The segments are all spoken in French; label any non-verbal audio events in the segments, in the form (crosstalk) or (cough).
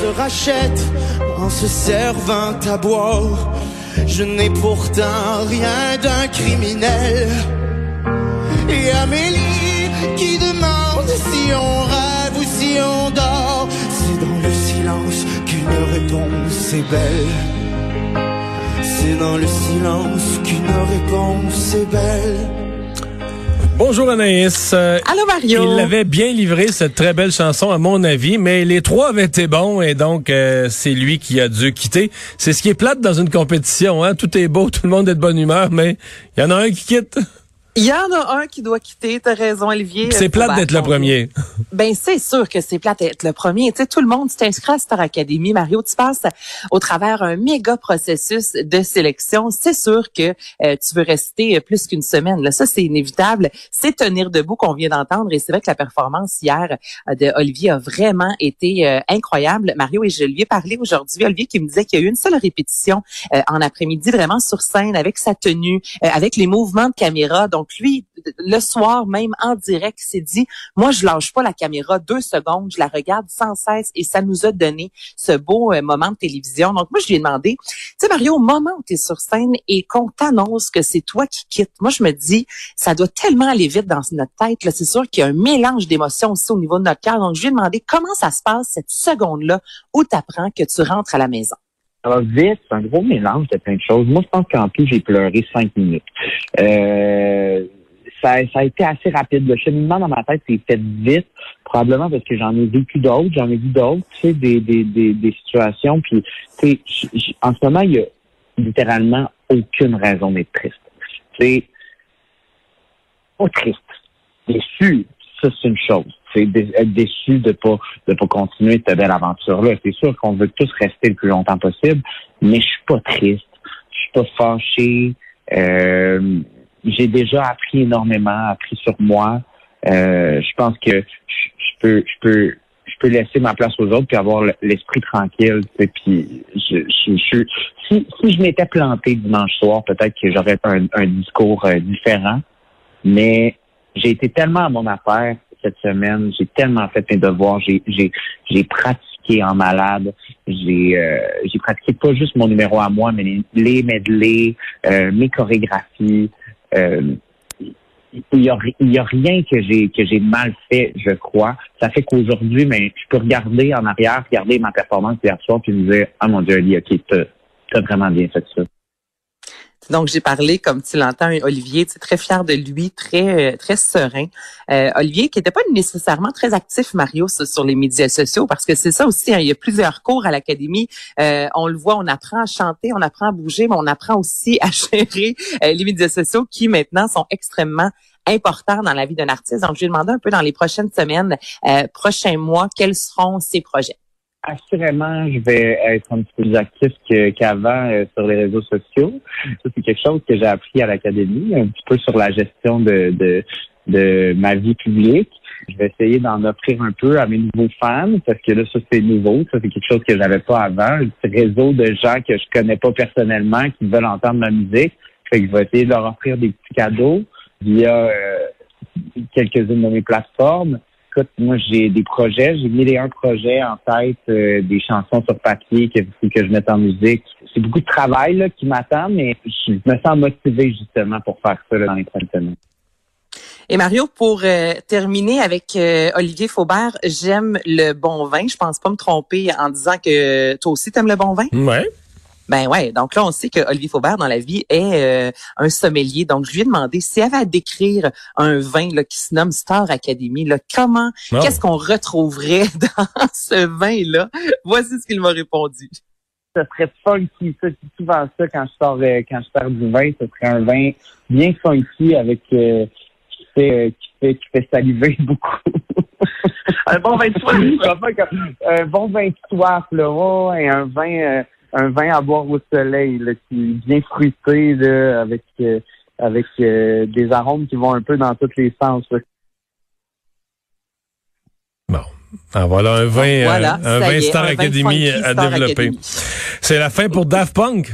se rachète en se servant à boire. Je n'ai pourtant rien d'un criminel. Et Amélie qui demande si on rêve ou si on dort. C'est dans le silence qu'une réponse est belle. C'est dans le silence qu'une réponse est belle. Bonjour Anaïs. Euh, Allô Mario. Il avait bien livré cette très belle chanson à mon avis, mais les trois avaient été bons et donc euh, c'est lui qui a dû quitter. C'est ce qui est plate dans une compétition, hein. Tout est beau, tout le monde est de bonne humeur, mais il y en a un qui quitte. Il y en a un qui doit quitter, t'as raison, Olivier. C'est plate d'être le premier. (laughs) Ben, c'est sûr que c'est plate d'être le premier. Tu sais, tout le monde, tu t'inscris à Star Academy, Mario, tu passes au travers un méga processus de sélection. C'est sûr que euh, tu veux rester plus qu'une semaine. Là, ça, c'est inévitable. C'est tenir debout qu'on vient d'entendre. Et c'est vrai que la performance hier euh, de Olivier a vraiment été euh, incroyable. Mario, et je lui ai parlé aujourd'hui. Olivier qui me disait qu'il y a eu une seule répétition en après-midi, vraiment sur scène, avec sa tenue, avec les mouvements de caméra. Donc, donc lui, le soir même en direct, s'est dit, moi je lâche pas la caméra deux secondes, je la regarde sans cesse et ça nous a donné ce beau euh, moment de télévision. Donc moi je lui ai demandé, tu sais Mario, au moment où tu es sur scène et qu'on t'annonce que c'est toi qui quittes, moi je me dis, ça doit tellement aller vite dans notre tête. Là, c'est sûr qu'il y a un mélange d'émotions aussi au niveau de notre cœur. Donc je lui ai demandé comment ça se passe cette seconde-là où tu apprends que tu rentres à la maison. Ça vite, c'est un gros mélange de plein de choses. Moi, je pense qu'en tout, j'ai pleuré cinq minutes. Euh, ça, ça, a été assez rapide. Le cheminement dans ma tête s'est fait vite, probablement parce que j'en ai vécu d'autres, j'en ai vu d'autres, tu sais, des, des, des, des situations. Puis, tu sais, en ce moment, il y a littéralement aucune raison d'être triste. C'est pas triste, déçu, ça c'est une chose être déçu de pas de pas continuer cette belle aventure-là. C'est sûr qu'on veut tous rester le plus longtemps possible, mais je suis pas triste, je suis pas fâché. Euh, j'ai déjà appris énormément, appris sur moi. Euh, je pense que je, peux je peux je peux laisser ma place aux autres puis avoir l'esprit tranquille. Puis si, si je m'étais planté dimanche soir, peut-être que j'aurais un, un discours euh, différent. Mais j'ai été tellement à mon affaire cette semaine. J'ai tellement fait mes devoirs. J'ai, j'ai, j'ai pratiqué en malade. J'ai, euh, j'ai pratiqué pas juste mon numéro à moi, mais les, medley, euh, mes chorégraphies. Euh, il y a, rien que j'ai que j'ai mal fait, je crois. Ça fait qu'aujourd'hui, mais je peux regarder en arrière, regarder ma performance hier soir, puis me dire, ah mon Dieu, Ali, ok, t'as, t'as vraiment bien fait ça. Donc, j'ai parlé, comme tu l'entends, Olivier, très fier de lui, très euh, très serein. Euh, Olivier, qui n'était pas nécessairement très actif, Mario, sur les médias sociaux, parce que c'est ça aussi, hein, il y a plusieurs cours à l'académie. Euh, on le voit, on apprend à chanter, on apprend à bouger, mais on apprend aussi à (laughs) gérer les médias sociaux qui maintenant sont extrêmement importants dans la vie d'un artiste. Donc, je lui ai demandé un peu dans les prochaines semaines, prochains mois, quels seront ses projets assurément, je vais être un petit peu plus actif qu'avant euh, sur les réseaux sociaux. Ça, c'est quelque chose que j'ai appris à l'académie, un petit peu sur la gestion de, de, de ma vie publique. Je vais essayer d'en offrir un peu à mes nouveaux fans parce que là, ça, c'est nouveau. Ça, c'est quelque chose que j'avais pas avant. Un petit réseau de gens que je connais pas personnellement qui veulent entendre ma musique. Fait que je vais essayer de leur offrir des petits cadeaux via euh, quelques-unes de mes plateformes écoute, moi, j'ai des projets. J'ai mis les un projets en tête, euh, des chansons sur papier que je mette en musique. C'est beaucoup de travail là, qui m'attend, mais je me sens motivé justement pour faire ça dans les prochaines semaines. Et Mario, pour euh, terminer avec euh, Olivier Faubert, j'aime le bon vin. Je pense pas me tromper en disant que toi aussi t'aimes le bon vin. Ouais. Ben ouais, donc là on sait que Olivier Faubert dans la vie est euh, un sommelier. Donc je lui ai demandé si elle avait à décrire un vin là, qui se nomme Star Academy, là, comment, qu'est-ce qu'on retrouverait (laughs) dans ce vin là Voici ce qu'il m'a répondu. Ça serait funky, ça. C'est souvent ça quand je sors euh, quand je sors du vin, ce serait un vin bien funky avec euh, qui fait qui fait qui fait saliver (laughs) beaucoup. un bon vin de soif, (laughs) un bon vin de soif là, et un vin un vin à boire au soleil, là, qui est bien fruité, là, avec euh, avec euh, des arômes qui vont un peu dans tous les sens. Bon. Ah, voilà un vin, euh, un vin Star Academy à développer. C'est la fin pour Daft Punk.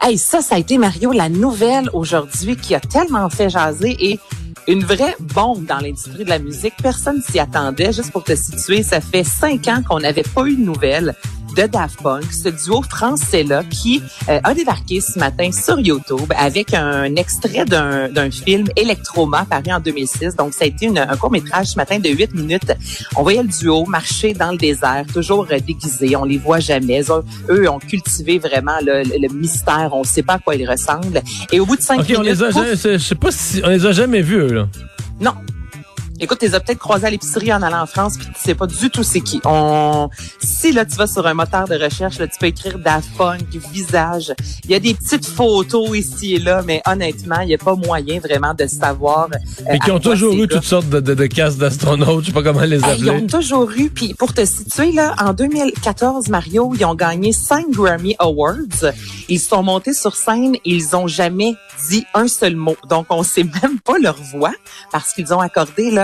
Hey, ça, ça a été Mario la nouvelle aujourd'hui qui a tellement fait jaser et Une vraie bombe dans l'industrie de la musique. Personne s'y attendait. Juste pour te situer, ça fait cinq ans qu'on n'avait pas eu de nouvelles de Daft Punk, ce duo français-là qui euh, a débarqué ce matin sur YouTube avec un extrait d'un film Electroma paru en 2006. Donc, ça a été une, un court-métrage ce matin de 8 minutes. On voyait le duo marcher dans le désert, toujours euh, déguisés. On les voit jamais. Eux, ont cultivé vraiment le, le, mystère. On ne sait pas à quoi ils ressemblent. Et au bout de 5 minutes... On les a, je sais pas si on les a jamais vus, eux, là. Non, Écoute, tu les as peut-être croisés à l'épicerie en allant en France, puis tu sais pas du tout c'est qui. On... Si là, tu vas sur un moteur de recherche, là, tu peux écrire Daft Punk, visage. Il y a des petites photos ici et là, mais honnêtement, il n'y a pas moyen vraiment de savoir. Euh, et qui ont toujours eu toutes sortes de, de, de casques d'astronautes, je sais pas comment les appeler. ils ont toujours eu, puis pour te situer, là, en 2014, Mario, ils ont gagné cinq Grammy Awards. Ils sont montés sur scène, ils ont jamais dit un seul mot. Donc, on sait même pas leur voix parce qu'ils ont accordé là,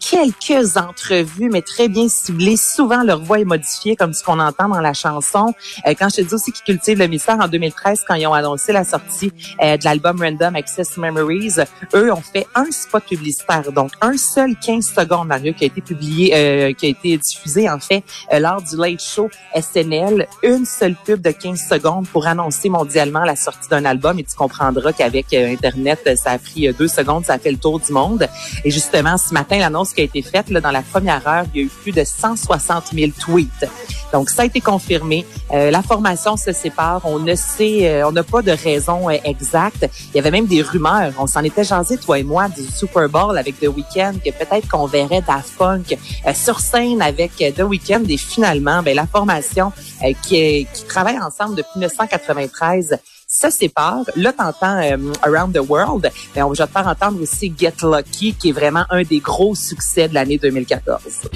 quelques entrevues, mais très bien ciblées. Souvent, leur voix est modifiée, comme ce qu'on entend dans la chanson. Euh, quand je te dis aussi qu'ils cultivent le mystère en 2013, quand ils ont annoncé la sortie euh, de l'album Random Access Memories, eux ont fait un spot publicitaire, donc un seul 15 secondes, Mario, qui a été publié, euh, qui a été diffusé en fait lors du Late Show SNL. Une seule pub de 15 secondes pour annoncer mondialement la sortie d'un album. Et tu comprendras qu'avec Internet, ça a pris deux secondes, ça a fait le tour du monde. Et justement, ce matin, l'annonce a été faite là, dans la première heure, il y a eu plus de 160 000 tweets. Donc, ça a été confirmé. Euh, la formation se sépare. On ne sait, euh, on n'a pas de raison euh, exacte. Il y avait même des rumeurs. On s'en était jasé, toi et moi, du Super Bowl avec The Weeknd, que peut-être qu'on verrait Daft Punk sur scène avec The Weeknd. Et finalement, ben, la formation qui, qui travaille ensemble depuis 1993 se sépare. Là, t'entends euh, Around the World, mais on va te faire entendre aussi Get Lucky, qui est vraiment un des gros succès de l'année 2014.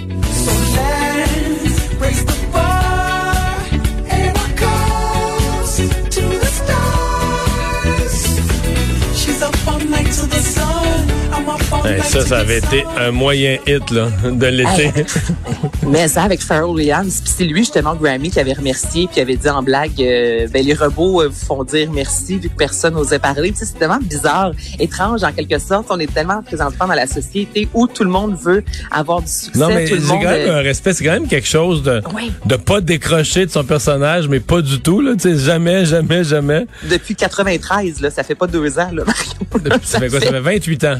ça, ça avait été un moyen hit là, de l'été. Mais ça, avec Pharrell Williams, puis c'est lui justement Grammy qui avait remercié, puis avait dit en blague, euh, ben les robots euh, vous font dire merci vu que personne n'osait parler. c'est tellement bizarre, étrange en quelque sorte. On est tellement présentement dans la société où tout le monde veut avoir du succès. Non, mais c'est quand même euh, un respect, c'est quand même quelque chose de de pas décrocher de son personnage, mais pas du tout là. Tu sais, jamais, jamais, jamais. Depuis 93, là, ça fait pas deux ans là. (laughs) ça, fait quoi? Ça fait 28 ans.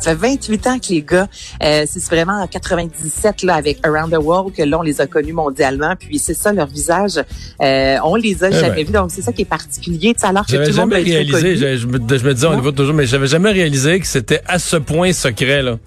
Ça fait 28 ans que les gars, euh, c'est vraiment en 97 là avec Around the World que là on les a connus mondialement. Puis c'est ça leur visage, euh, on les a eh jamais ben. vus. Donc c'est ça qui est particulier. Alors que tout le monde réalisé. Je, je, me, je me disais on les voit toujours, mais j'avais jamais réalisé que c'était à ce point secret là.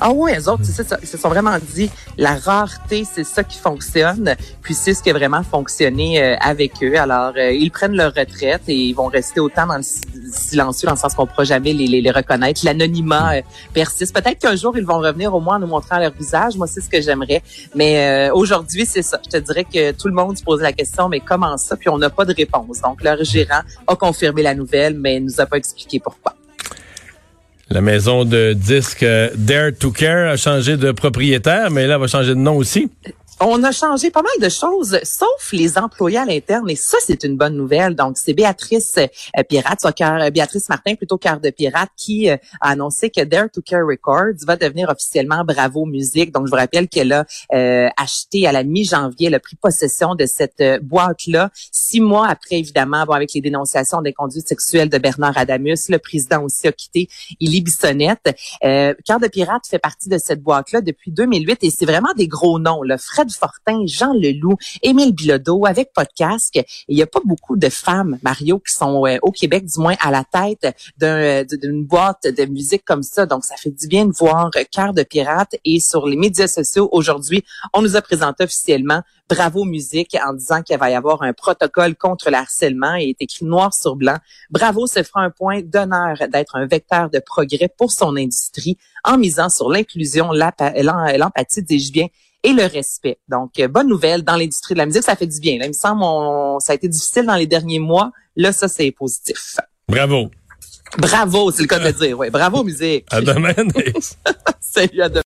Ah oui, eux autres, c'est ça, ils se sont vraiment dit, la rareté, c'est ça qui fonctionne, puis c'est ce qui a vraiment fonctionné euh, avec eux. Alors, euh, ils prennent leur retraite et ils vont rester autant dans le silencieux, dans le sens qu'on ne pourra jamais les, les, les reconnaître. L'anonymat euh, persiste. Peut-être qu'un jour, ils vont revenir au moins en nous montrant leur visage. Moi, c'est ce que j'aimerais. Mais aujourd'hui, c'est ça. Je te dirais que tout le monde se pose la question, mais comment ça? Puis on n'a pas de réponse. Donc, leur gérant a confirmé la nouvelle, mais il nous a pas expliqué pourquoi. La maison de disques Dare to Care a changé de propriétaire, mais là, elle va changer de nom aussi. On a changé pas mal de choses, sauf les employés à l'interne, et ça, c'est une bonne nouvelle. Donc, c'est Béatrice euh, Pirate, soit cœur, Béatrice Martin, plutôt cœur de pirate, qui euh, a annoncé que Dare to Care Records va devenir officiellement Bravo Musique. Donc, je vous rappelle qu'elle a euh, acheté à la mi-janvier, elle a pris possession de cette boîte-là, six mois après, évidemment, bon, avec les dénonciations des conduites sexuelles de Bernard Adamus. Le président aussi a quitté Élie Bissonnette. cœur de pirate fait partie de cette boîte-là depuis 2008, et c'est vraiment des gros noms. Le Fred Fortin, Jean Leloup, Émile Bilodeau avec Podcast. Il n'y a pas beaucoup de femmes, Mario, qui sont euh, au Québec, du moins à la tête euh, d'une boîte de musique comme ça. Donc, ça fait du bien de voir Cœur de pirate. Et sur les médias sociaux, aujourd'hui, on nous a présenté officiellement Bravo Musique en disant qu'il va y avoir un protocole contre le harcèlement et est écrit noir sur blanc. Bravo se fera un point d'honneur d'être un vecteur de progrès pour son industrie en misant sur l'inclusion, l'empathie, dis-je bien, et le respect. Donc, euh, bonne nouvelle dans l'industrie de la musique, ça fait du bien. Là, il me semble ça a été difficile dans les derniers mois. Là, ça, c'est positif. Bravo. Bravo, c'est le cas de dire. Ouais. Bravo, musique. À demain. (laughs) Salut, à demain.